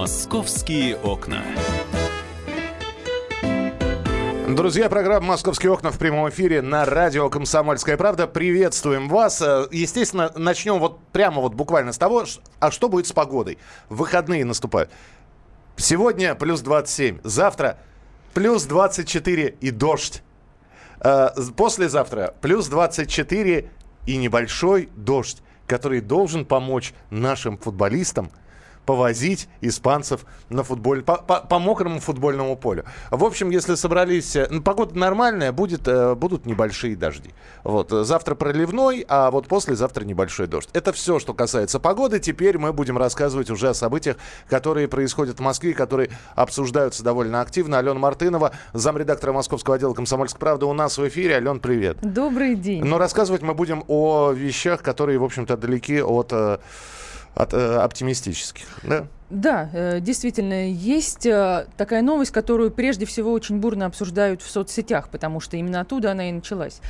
Московские окна. Друзья, программа «Московские окна» в прямом эфире на радио «Комсомольская правда». Приветствуем вас. Э, естественно, начнем вот прямо вот буквально с того, а что будет с погодой? Выходные наступают. Сегодня плюс 27, завтра плюс 24 и дождь. Э, послезавтра плюс 24 и небольшой дождь, который должен помочь нашим футболистам – повозить испанцев на футболь, по, по, по мокрому футбольному полю. В общем, если собрались... Э, ну, погода нормальная, будет, э, будут небольшие дожди. Вот. Э, завтра проливной, а вот послезавтра небольшой дождь. Это все, что касается погоды. Теперь мы будем рассказывать уже о событиях, которые происходят в Москве, которые обсуждаются довольно активно. Алена Мартынова, замредактора московского отдела «Комсомольской правды» у нас в эфире. Ален, привет. Добрый день. Но рассказывать мы будем о вещах, которые, в общем-то, далеки от от, э, оптимистических. Да? Да, э, действительно, есть э, такая новость, которую прежде всего очень бурно обсуждают в соцсетях, потому что именно оттуда она и началась.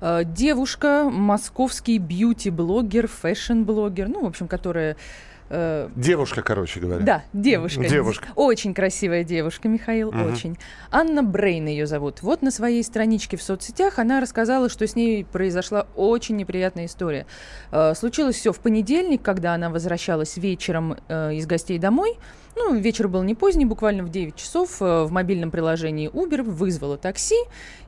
Девушка, московский бьюти-блогер, фэшн-блогер, ну, в общем, которая Э, девушка, короче говоря. Да, девушка. Девушка. Очень красивая девушка, Михаил, угу. очень. Анна Брейн ее зовут. Вот на своей страничке в соцсетях она рассказала, что с ней произошла очень неприятная история. Э, случилось все в понедельник, когда она возвращалась вечером э, из гостей домой. Ну, вечер был не поздний, буквально в 9 часов в мобильном приложении Uber вызвала такси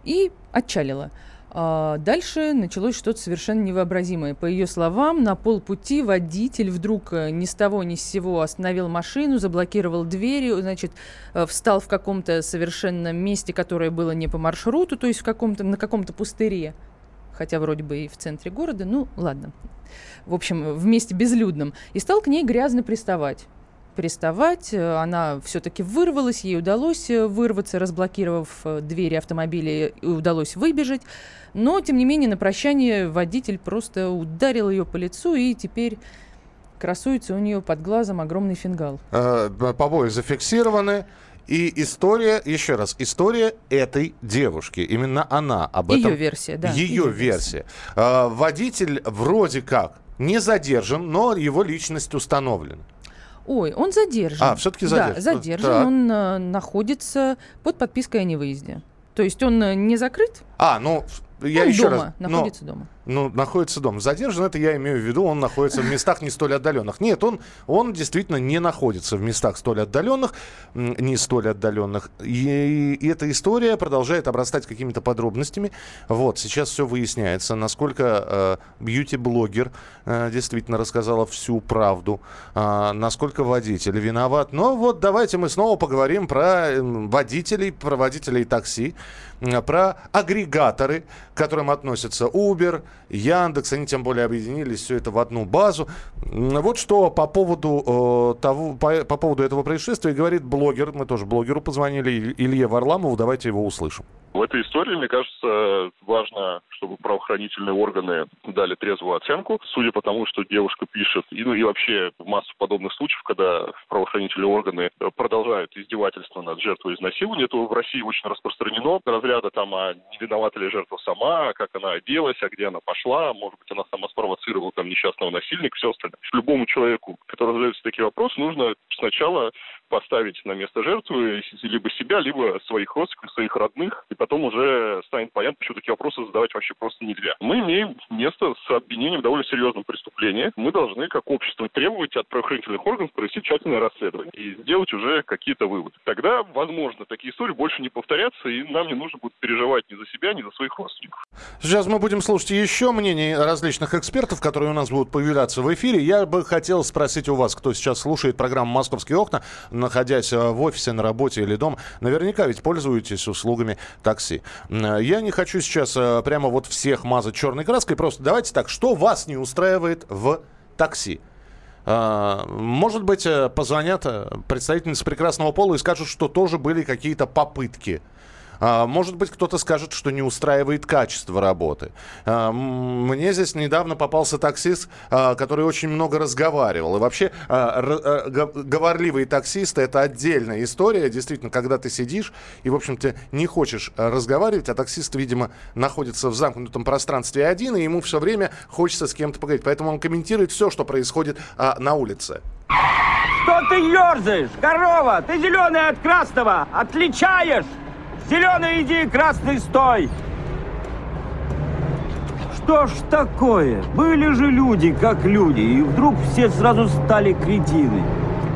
и отчалила. А дальше началось что-то совершенно невообразимое. По ее словам, на полпути водитель вдруг э, ни с того ни с сего остановил машину, заблокировал двери, значит, э, встал в каком-то совершенно месте, которое было не по маршруту, то есть в каком-то, на каком-то пустыре, хотя вроде бы и в центре города, ну ладно. В общем, в месте безлюдном. И стал к ней грязно приставать приставать. Э, она все-таки вырвалась, ей удалось вырваться, разблокировав двери автомобиля, удалось выбежать. Но, тем не менее, на прощание водитель просто ударил ее по лицу, и теперь красуется у нее под глазом огромный фингал. Э, побои зафиксированы. И история, еще раз, история этой девушки. Именно она об этом. Ее версия, да. Ее, ее версия. версия. Э, водитель вроде как не задержан, но его личность установлена. Ой, он задержан. А, все-таки задержан. Да, задержан. Так. Он э, находится под подпиской о невыезде. То есть он э, не закрыт. А, ну я он еще дома, раз, находится но, дома. Ну, находится дома. Задержан, это я имею в виду, он находится в местах не столь отдаленных. Нет, он, он действительно не находится в местах столь отдаленных, не столь отдаленных. И, и эта история продолжает обрастать какими-то подробностями. Вот, сейчас все выясняется, насколько э, бьюти-блогер э, действительно рассказала всю правду, э, насколько водитель виноват. Но вот давайте мы снова поговорим про водителей, про водителей такси, э, про агрегаторы, к которым относятся Uber, Яндекс, они тем более объединились все это в одну базу. Вот что по поводу, э, того, по, по поводу этого происшествия говорит блогер, мы тоже блогеру позвонили, Илье Варламову, давайте его услышим. В этой истории, мне кажется, важно, чтобы правоохранительные органы дали трезвую оценку. Судя по тому, что девушка пишет, и, ну и вообще массу подобных случаев, когда правоохранительные органы продолжают издевательство над жертвой изнасилования, это в России очень распространено. Разряда там, а не виновата ли жертва сама, как она оделась, а где она пошла, может быть, она сама спровоцировала там несчастного насильника, все остальное. Любому человеку, который задается такие вопросы, нужно сначала поставить на место жертвы либо себя, либо своих родственников, своих родных, и потом уже станет понятно, почему такие вопросы задавать вообще просто нельзя. Мы имеем место с обвинением в довольно серьезном преступлении. Мы должны, как общество, требовать от правоохранительных органов провести тщательное расследование и сделать уже какие-то выводы. Тогда, возможно, такие истории больше не повторятся, и нам не нужно будет переживать ни за себя, ни за своих родственников. Сейчас мы будем слушать еще мнений различных экспертов, которые у нас будут появляться в эфире. Я бы хотел спросить у вас, кто сейчас слушает программу «Московские окна», находясь э, в офисе, на работе или дома, наверняка ведь пользуетесь услугами такси. Я не хочу сейчас э, прямо вот всех мазать черной краской, просто давайте так, что вас не устраивает в такси? А, может быть, э, позвонят представительницы прекрасного пола и скажут, что тоже были какие-то попытки может быть, кто-то скажет, что не устраивает качество работы. А, мне здесь недавно попался таксист, а, который очень много разговаривал. И вообще говорливые таксисты – это отдельная история. Действительно, когда ты сидишь и, в общем-то, не хочешь разговаривать, а таксист, видимо, находится в замкнутом пространстве один, и ему все время хочется с кем-то поговорить. Поэтому он комментирует все, что происходит на улице. Что ты ерзаешь? Корова, ты зеленый от красного отличаешь? Зеленый иди, красный стой. Что ж такое? Были же люди, как люди, и вдруг все сразу стали кретины.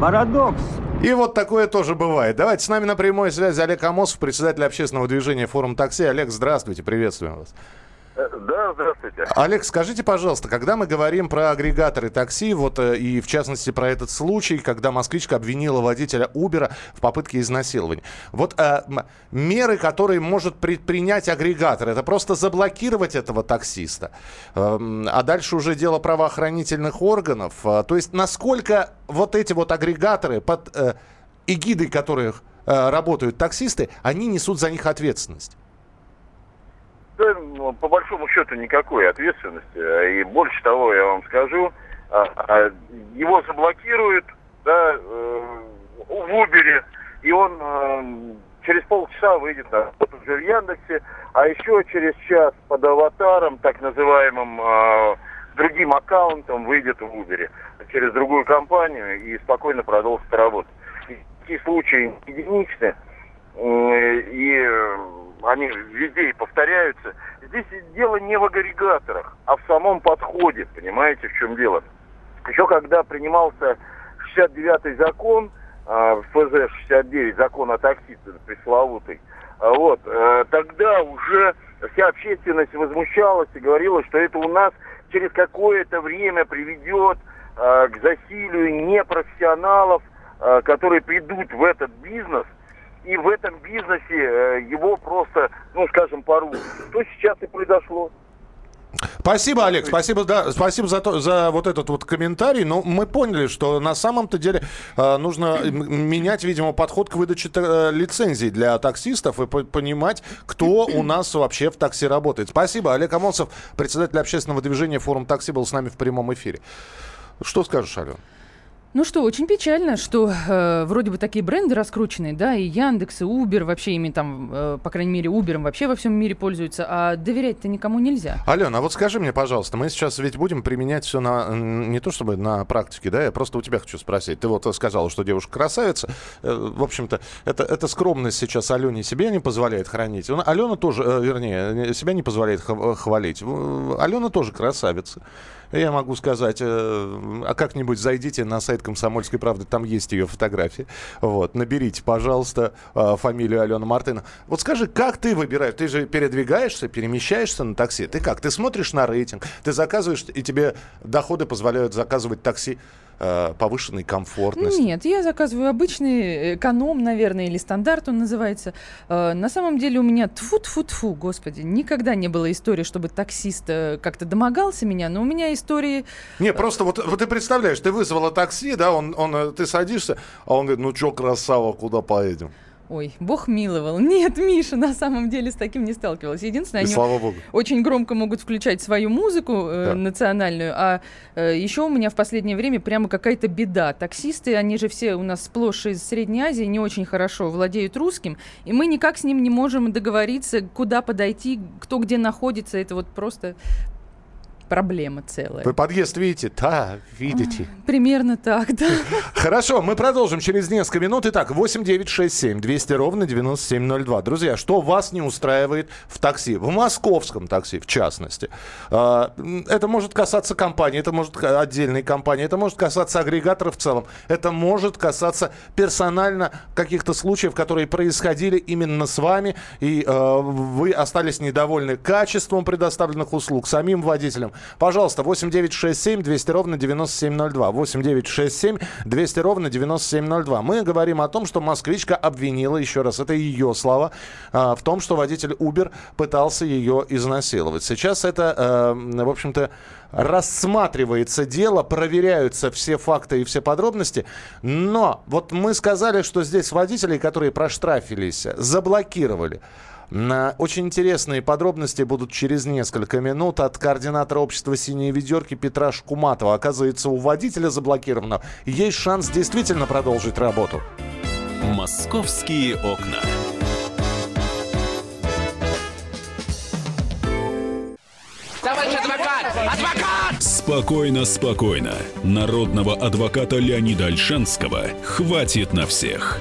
Парадокс. И вот такое тоже бывает. Давайте с нами на прямой связи Олег Амосов, председатель общественного движения «Форум такси». Олег, здравствуйте, приветствуем вас. Э, Да, здравствуйте. Олег, скажите, пожалуйста, когда мы говорим про агрегаторы такси, вот э, и в частности про этот случай, когда москвичка обвинила водителя Убера в попытке изнасилования, вот э, меры, которые может предпринять агрегатор, это просто заблокировать этого таксиста, Эм, а дальше уже дело правоохранительных органов. Э, То есть насколько вот эти вот агрегаторы под э, эгидой которых э, работают таксисты, они несут за них ответственность? Да, ну, по большому счету никакой ответственности. И больше того, я вам скажу, а, а, его заблокируют да, э, в Убере, и он э, через полчаса выйдет на работу в Яндексе, а еще через час под аватаром, так называемым э, другим аккаунтом, выйдет в Убере через другую компанию и спокойно продолжит работу. Такие случаи единичны. И они везде и повторяются. Здесь дело не в агрегаторах, а в самом подходе, понимаете, в чем дело. Еще когда принимался 69-й закон, э, ФЗ-69, закон о такси пресловутый, а вот, э, тогда уже вся общественность возмущалась и говорила, что это у нас через какое-то время приведет э, к засилию непрофессионалов, которые придут в этот бизнес, и в этом бизнесе э, его просто, ну, скажем, порвут. Что сейчас и произошло. Спасибо, Олег, спасибо, да, спасибо за, то, за вот этот вот комментарий. Но мы поняли, что на самом-то деле э, нужно м- менять, видимо, подход к выдаче э, лицензий для таксистов и по- понимать, кто у нас вообще в такси работает. Спасибо. Олег Амонцев, председатель общественного движения «Форум такси», был с нами в прямом эфире. Что скажешь, Ален? Ну что, очень печально, что э, вроде бы такие бренды раскрученные, да, и Яндекс, и Uber, вообще ими там, э, по крайней мере, Uber вообще во всем мире пользуются, а доверять-то никому нельзя. Алена, а вот скажи мне, пожалуйста, мы сейчас ведь будем применять все на не то чтобы на практике, да, я просто у тебя хочу спросить. Ты вот сказала, что девушка красавица. Э, В общем-то, это, это скромность сейчас Алене себе не позволяет хранить. Алена тоже, э, вернее, себя не позволяет хв- хвалить. Алена тоже красавица. Я могу сказать, э, а как-нибудь зайдите на сайт «Комсомольской правды», там есть ее фотографии. Вот, наберите, пожалуйста, э, фамилию Алена Мартына. Вот скажи, как ты выбираешь? Ты же передвигаешься, перемещаешься на такси. Ты как? Ты смотришь на рейтинг, ты заказываешь, и тебе доходы позволяют заказывать такси повышенной комфортности. Нет, я заказываю обычный эконом, наверное, или стандарт он называется. Э, на самом деле у меня тфу тфу тфу господи, никогда не было истории, чтобы таксист э, как-то домогался меня, но у меня истории... Не, просто вот, вот ты представляешь, ты вызвала такси, да, он, он, э, ты садишься, а он говорит, ну чё, красава, куда поедем? Ой, бог миловал. Нет, Миша, на самом деле с таким не сталкивалась. Единственное, И они слава богу. очень громко могут включать свою музыку э, Да. национальную, а э, еще у меня в последнее время прямо какая-то беда. Таксисты, они же все у нас сплошь из Средней Азии, не очень хорошо владеют русским, и мы никак с ним не можем договориться, куда подойти, кто где находится. Это вот просто проблема целая. Вы подъезд видите? Да, видите. Примерно так, да. Хорошо, мы продолжим через несколько минут. Итак, 8 9 6 7 200 ровно 9702. Друзья, что вас не устраивает в такси? В московском такси, в частности. А, Это может касаться компании, это может отдельной компании, это может касаться агрегаторов в целом. Это может касаться персонально каких-то случаев, которые происходили именно с вами, и э, вы остались недовольны качеством предоставленных услуг, самим водителем. Пожалуйста, 8967 200 ровно 9702. 8967 200 ровно 9702. Мы говорим о том, что москвичка обвинила, еще раз, это ее слова, а, в том, что водитель Uber пытался ее изнасиловать. Сейчас это, э, в общем-то, рассматривается дело, проверяются все факты и все подробности. Но вот мы сказали, что здесь водителей, которые проштрафились, заблокировали. На очень интересные подробности будут через несколько минут от координатора общества «Синие ведерки» Петра Шкуматова. Оказывается, у водителя заблокированного есть шанс действительно продолжить работу. Московские окна. Товарищ адвокат! Адвокат! Спокойно, спокойно. Народного адвоката Леонида Альшанского хватит на всех.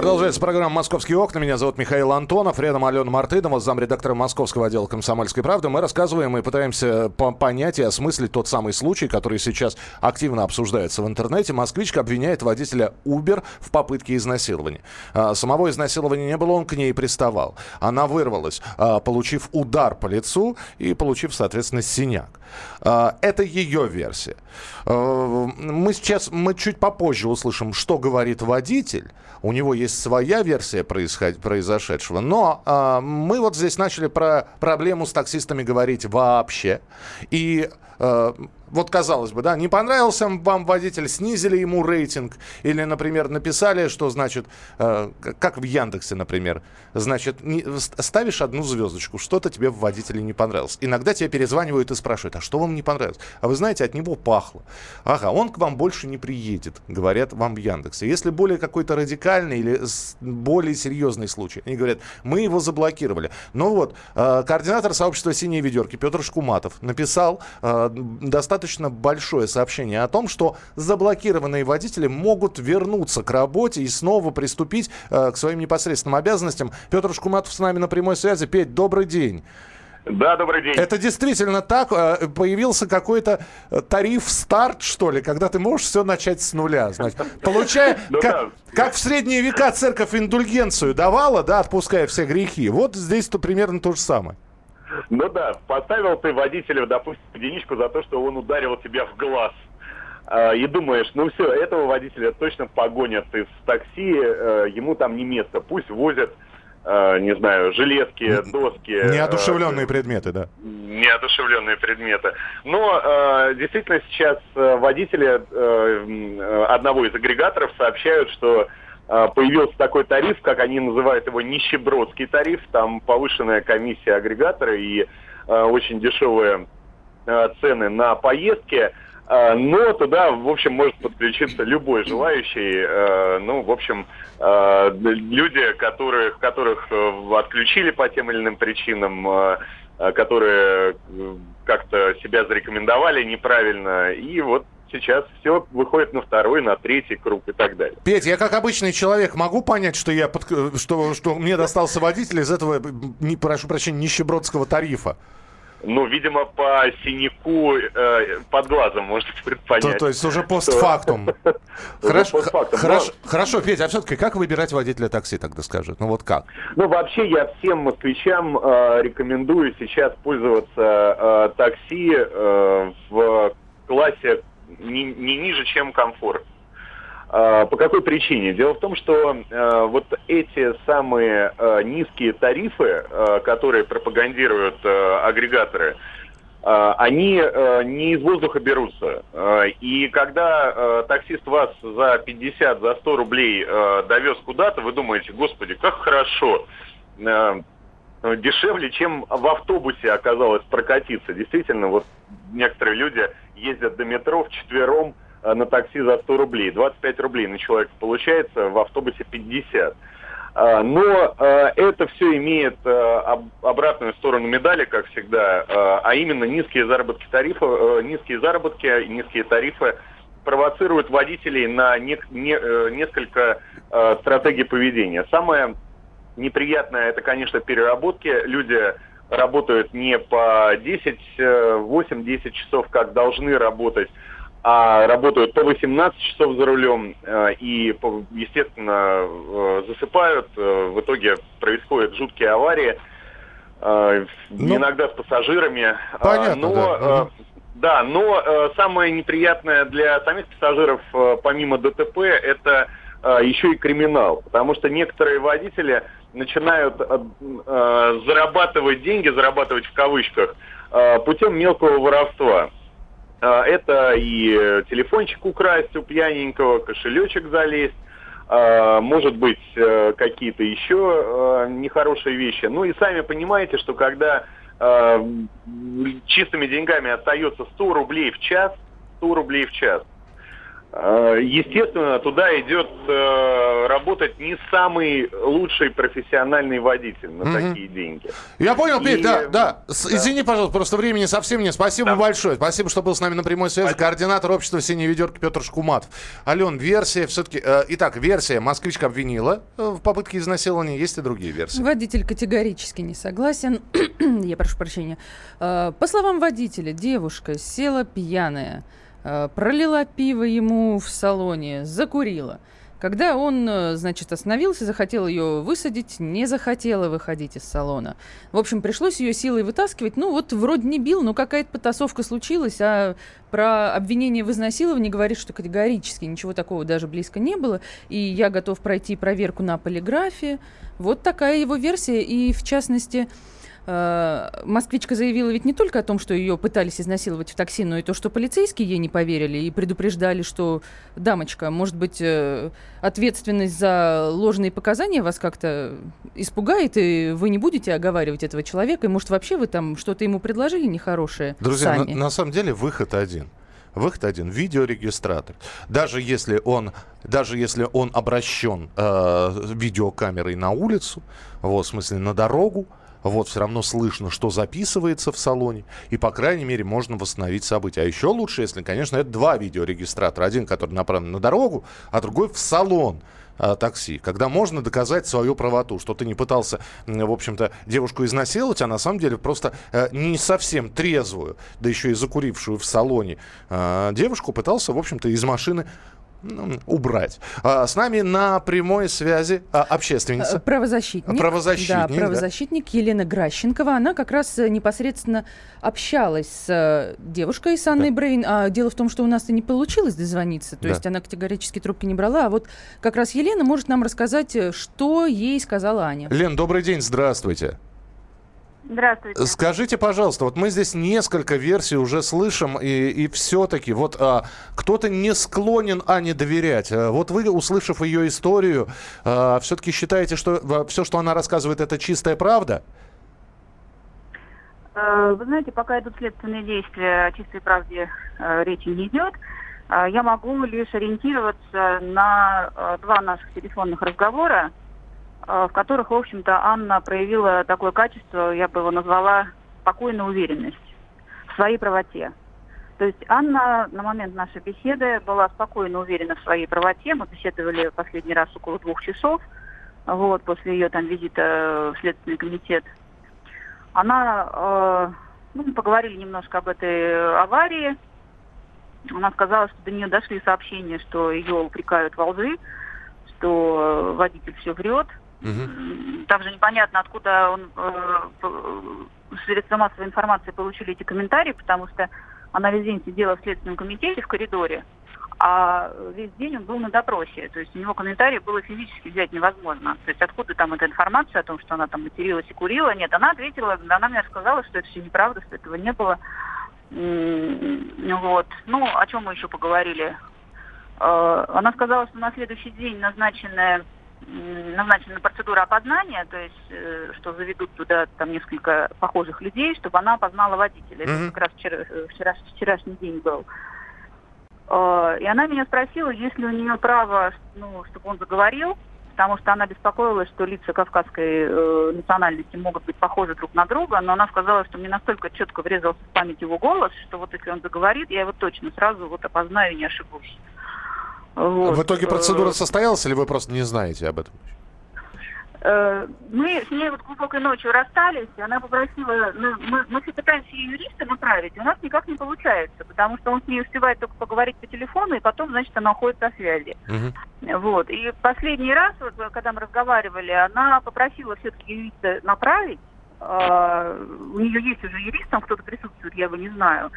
Продолжается программа «Московские окна». Меня зовут Михаил Антонов. Рядом Алена Мартынова, замредактора московского отдела «Комсомольской правды». Мы рассказываем и пытаемся понять и осмыслить тот самый случай, который сейчас активно обсуждается в интернете. Москвичка обвиняет водителя Uber в попытке изнасилования. А, самого изнасилования не было, он к ней приставал. Она вырвалась, а, получив удар по лицу и получив, соответственно, синяк. А, это ее версия. Мы сейчас, мы чуть попозже услышим, что говорит водитель. У него есть своя версия происход... произошедшего. Но э, мы вот здесь начали про проблему с таксистами говорить вообще. И э, вот казалось бы, да, не понравился вам водитель, снизили ему рейтинг, или, например, написали, что, значит, э, как в Яндексе, например, значит, не, ставишь одну звездочку, что-то тебе в водителе не понравилось. Иногда тебе перезванивают и спрашивают, а что вам не понравилось? А вы знаете, от него пахло. Ага, он к вам больше не приедет, говорят вам в Яндексе. Если более какой-то радикальный или более серьезный случай, они говорят, мы его заблокировали. Ну вот, э, координатор сообщества «Синие ведерки» Петр Шкуматов написал э, достаточно достаточно большое сообщение о том, что заблокированные водители могут вернуться к работе и снова приступить э, к своим непосредственным обязанностям. Петр Шкуматов с нами на прямой связи. Петь, добрый день. Да, добрый день. Это действительно так? Э, появился какой-то э, тариф старт, что ли, когда ты можешь все начать с нуля. Значит, получая, ну как, как в средние века церковь индульгенцию давала, да, отпуская все грехи. Вот здесь-то примерно то же самое. Ну да, поставил ты водителю, допустим, единичку за то, что он ударил тебя в глаз. А, и думаешь, ну все, этого водителя точно погонят из такси, э, ему там не место. Пусть возят, э, не знаю, железки, доски. Неодушевленные э, предметы, да. Неодушевленные предметы. Но действительно сейчас водители одного из агрегаторов сообщают, что появился такой тариф, как они называют его нищебродский тариф, там повышенная комиссия агрегатора и э, очень дешевые э, цены на поездки, э, но туда, в общем, может подключиться любой желающий, э, ну, в общем, э, люди, которых, которых отключили по тем или иным причинам, э, которые как-то себя зарекомендовали неправильно, и вот сейчас все выходит на второй, на третий круг и так далее. Петь, я как обычный человек могу понять, что я под... что, что мне достался водитель из этого, не, прошу прощения, нищебродского тарифа? Ну, видимо, по синяку э, под глазом можно предпонять. То, то есть уже постфактум. Хорошо, хорошо, хорошо, Петя, а все-таки как выбирать водителя такси, тогда скажет? Ну вот как? Ну, вообще я всем москвичам э, рекомендую сейчас пользоваться э, такси э, в классе не, не ниже, чем комфорт. А, по какой причине? Дело в том, что э, вот эти самые э, низкие тарифы, э, которые пропагандируют э, агрегаторы, э, они э, не из воздуха берутся. Э, и когда э, таксист вас за 50, за 100 рублей э, довез куда-то, вы думаете, господи, как хорошо. Э, дешевле, чем в автобусе оказалось прокатиться. Действительно, вот некоторые люди ездят до метро в четвером э, на такси за 100 рублей. 25 рублей на человека получается, в автобусе 50. А, но э, это все имеет э, обратную сторону медали, как всегда, а именно низкие заработки тарифов, низкие заработки, низкие тарифы провоцируют водителей на несколько стратегий поведения. Самое неприятное это, конечно, переработки. Люди работают не по 10, 8-10 э, часов, как должны работать, а работают по 18 часов за рулем э, и, естественно, э, засыпают. В итоге происходят жуткие аварии, ну, иногда с пассажирами. Понятно, но, да. Да, но самое неприятное для самих пассажиров, помимо ДТП, это еще и криминал. Потому что некоторые водители начинают э, зарабатывать деньги, зарабатывать в кавычках, э, путем мелкого воровства. Э, это и телефончик украсть у пьяненького, кошелечек залезть, э, может быть, э, какие-то еще э, нехорошие вещи. Ну и сами понимаете, что когда э, чистыми деньгами остается 100 рублей в час, 100 рублей в час. Э, естественно, туда идет э, работать не самый лучший профессиональный водитель на Мгм. такие деньги. Я понял, Петь, И- да, да. С- да. Извини, пожалуйста, просто времени совсем нет. Спасибо Да. большое. Спасибо, что был с нами на прямой связи. Координатор общества «Синие ведерки» Петр Шкуматов. Ален, версия все-таки... итак, версия. Москвичка обвинила э, в попытке изнасилования. Есть и другие версии. Водитель категорически не согласен. Я прошу прощения. Э, По словам водителя, девушка села пьяная, э, пролила пиво ему в салоне, закурила. Когда он, э, значит, остановился, захотел ее высадить, не захотела выходить из салона. В общем, пришлось ее силой вытаскивать. Ну, вот вроде не бил, но какая-то потасовка случилась, а про обвинение в изнасиловании говорит, что категорически ничего такого даже близко не было. И я готов пройти проверку на полиграфе. Вот такая его версия. И, в частности, э, москвичка заявила ведь не только о том, что ее пытались изнасиловать в такси, но и то, что полицейские ей не поверили и предупреждали, что, дамочка, может быть, э, ответственность за ложные показания вас как-то испугает, и вы не будете оговаривать этого человека, и, может, вообще вы там что-то ему предложили нехорошее Друзья, на, сами. на самом деле выход один. Выход один. Видеорегистратор. Даже если он, даже если он обращен э, видеокамерой на улицу, вот, в смысле на дорогу, вот, все равно слышно, что записывается в салоне, и, по крайней мере, можно восстановить события. А еще лучше, если, конечно, это два видеорегистратора. Один, который направлен на дорогу, а другой в салон э, такси, когда можно доказать свою правоту, что ты не пытался, в общем-то, девушку изнасиловать, а на самом деле просто э, не совсем трезвую, да еще и закурившую в салоне э, девушку пытался, в общем-то, из машины убрать. А, с нами на прямой связи а, общественница. Э, Правозащитник. Правозащитник, Да, да. правозащитник Елена Гращенкова. Она как раз э, непосредственно общалась с э, девушкой, с Анной Брейн. А дело в том, что у нас-то не получилось дозвониться. То Да. есть она категорически трубки не брала. А вот как раз Елена может нам рассказать, что ей сказала Аня. Лен, добрый день, здравствуйте. Здравствуйте. Скажите, пожалуйста, вот мы здесь несколько версий уже слышим, и, и все-таки вот а, кто-то не склонен Ане доверять. А, вот вы, услышав ее историю, все-таки считаете, что все, что она рассказывает, это чистая правда? Э, Вы знаете, пока идут следственные действия, о чистой правде э, речи не идет. Э, Я могу лишь ориентироваться на э, два наших телефонных разговора, в которых, в общем-то, Анна проявила такое качество, я бы его назвала спокойная уверенность в своей правоте. То есть Анна на момент нашей беседы была спокойно уверена в своей правоте. Мы беседовали последний раз около двух часов, вот, после ее там визита в Следственный комитет. Она, э, ну, поговорили немножко об этой аварии. Она сказала, что до нее дошли сообщения, что ее упрекают во лжи, что водитель все врет. М, Также непонятно, откуда он, э, п- средства массовой информации получили эти комментарии, потому что она весь день сидела в Следственном комитете в коридоре, а весь день он был на допросе. То есть у него комментарии было физически взять невозможно. То есть откуда там эта информация о том, что она там материлась и курила? Нет, она ответила, она мне сказала, что это все неправда, что этого не было. Вот. Ну, о чем мы еще поговорили? Э, Она сказала, что на следующий день назначенная назначена процедура опознания, то есть, э, что заведут туда там несколько похожих людей, чтобы она опознала водителя. Это Мгм. как раз вчера, э, вчера, вчерашний день был. Э, И она меня спросила, есть ли у нее право, ну, чтобы он заговорил, потому что она беспокоилась, что лица кавказской э, национальности могут быть похожи друг на друга, но она сказала, что мне настолько четко врезался в память его голос, что вот если он заговорит, я его точно сразу вот опознаю и не ошибусь. Вот. В итоге процедура Э, состоялась или вы просто не знаете об этом? Э, Мы с ней вот глубокой ночью расстались, и она попросила, ну, мы, мы все пытаемся ее юриста направить, у нас никак не получается, потому что он с ней успевает только поговорить по телефону, и потом, значит, она уходит со связи. Мгм. Вот. И последний раз, вот, когда мы разговаривали, она попросила все-таки юриста направить. А, у нее есть уже юрист, там кто-то присутствует, я его не знаю.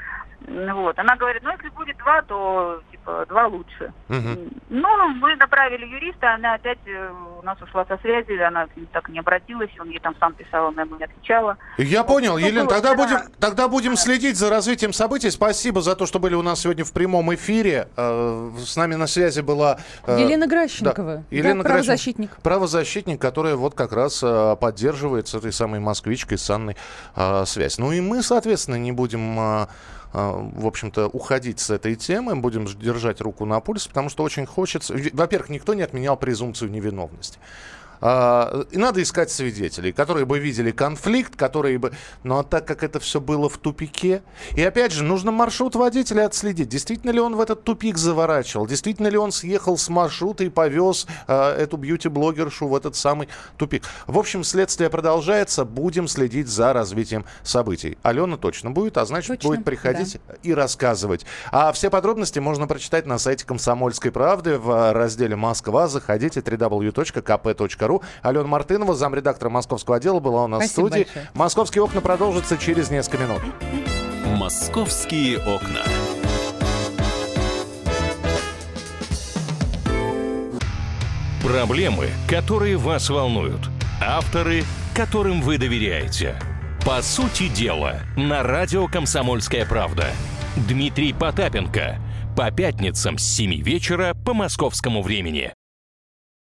Ну Вот. Она говорит, ну если будет два, то типа два лучше. Мгм. Ну, мы направили юриста, она опять э, у нас ушла со связи, она так и не обратилась, он ей там сам писал, она ему не отвечала. Я понял, Ну, Елена, тогда да. будем, тогда будем следить за развитием событий. Спасибо за то, что были у нас сегодня в прямом эфире. Э, С нами на связи была... э, Елена Гращенкова, да, Елена да, правозащитник. Правозащитник, которая вот как раз э, поддерживает с этой самой москвичкой с Анной э, связь. Ну и мы, соответственно, не будем... э, в общем-то, уходить с этой темы, будем держать руку на пульсе, потому что очень хочется... Во-первых, никто не отменял презумпцию невиновности. А, И надо искать свидетелей, которые бы видели конфликт, которые бы... Ну а так как это все было в тупике... И опять же, нужно маршрут водителя отследить. Действительно ли он в этот тупик заворачивал? Действительно ли он съехал с маршрута и повез а, эту бьюти-блогершу в этот самый тупик? В общем, следствие продолжается. Будем следить за развитием событий. Алена точно будет, а значит, Точно, будет приходить и рассказывать. А все подробности можно прочитать на сайте «Комсомольской правды» в разделе «Москва». Заходите www.kp.ru. Алена Мартынова, замредактора московского отдела, была у нас Спасибо в студии. большое. «Московские окна» продолжится через несколько минут. «Московские окна». Проблемы, которые вас волнуют. Авторы, которым вы доверяете. По сути дела, на радио «Комсомольская правда». Дмитрий Потапенко. По пятницам с 7 вечера по московскому времени.